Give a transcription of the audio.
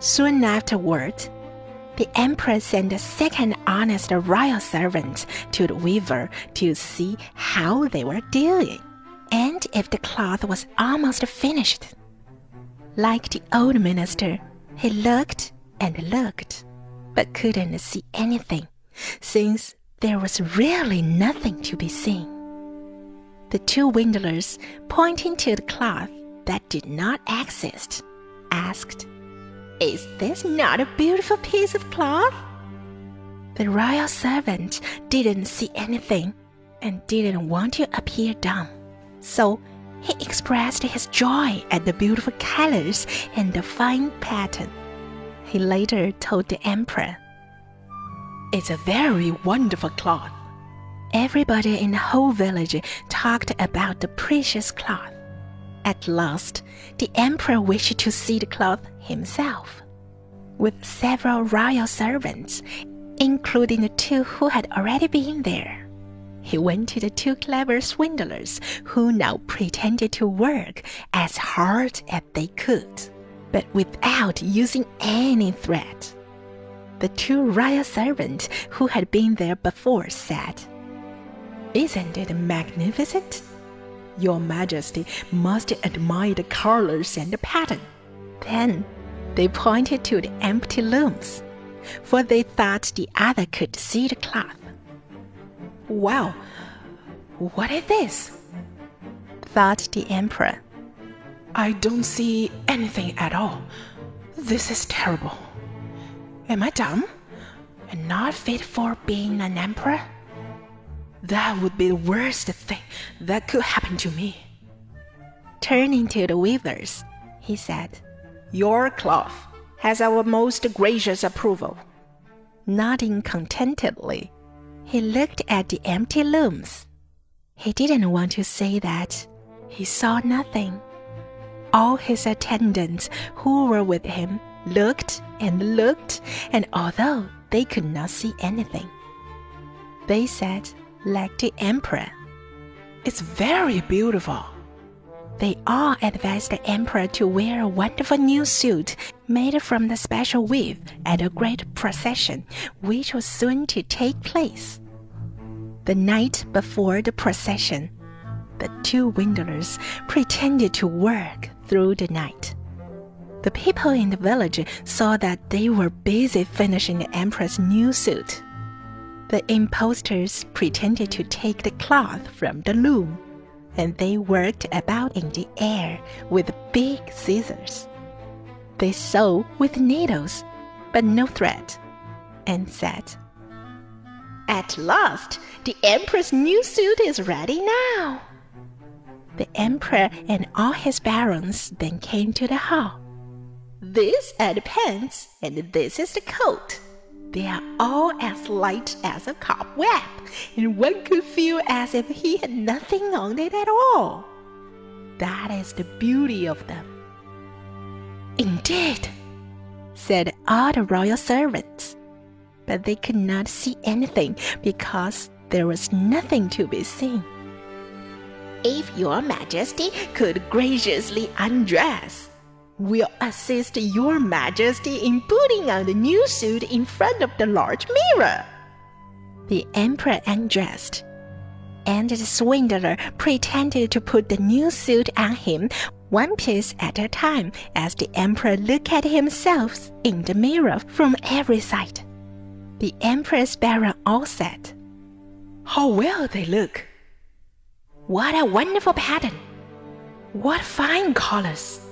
Soon afterward, the emperor sent a second honest royal servant to the weaver to see how they were doing and if the cloth was almost finished. Like the old minister, he looked and looked, but couldn't see anything, since there was really nothing to be seen. The two windlers, pointing to the cloth that did not exist, asked, Is this not a beautiful piece of cloth? The royal servant didn't see anything and didn't want to appear dumb, so he expressed his joy at the beautiful colors and the fine pattern. He later told the emperor, It's a very wonderful cloth. Everybody in the whole village talked about the precious cloth. At last, the emperor wished to see the cloth himself. With several royal servants, including the two who had already been there, he went to the two clever swindlers who now pretended to work as hard as they could, but without using any thread. The two royal servants who had been there before said, isn't it magnificent? Your Majesty must admire the colors and the pattern. Then they pointed to the empty looms, for they thought the other could see the cloth. Wow, what is this? thought the emperor. I don't see anything at all. This is terrible. Am I dumb and not fit for being an emperor? That would be the worst thing that could happen to me. Turning to the weavers, he said, Your cloth has our most gracious approval. Nodding contentedly, he looked at the empty looms. He didn't want to say that he saw nothing. All his attendants who were with him looked and looked, and although they could not see anything, they said like the emperor. It's very beautiful. They all advised the emperor to wear a wonderful new suit made from the special weave at a great procession, which was soon to take place. The night before the procession, the two windlers pretended to work through the night. The people in the village saw that they were busy finishing the emperor's new suit the impostors pretended to take the cloth from the loom, and they worked about in the air with big scissors. They sewed with needles, but no thread, and said, At last, the emperor's new suit is ready now. The emperor and all his barons then came to the hall. This are the pants, and this is the coat they are all as light as a cobweb, and one could feel as if he had nothing on it at all. That is the beauty of them. Indeed, said all the royal servants, but they could not see anything because there was nothing to be seen. If your majesty could graciously undress, will assist your majesty in putting on the new suit in front of the large mirror. The emperor undressed, and the swindler pretended to put the new suit on him one piece at a time as the emperor looked at himself in the mirror from every side. The empress baron all said, How well they look! What a wonderful pattern! What fine colors!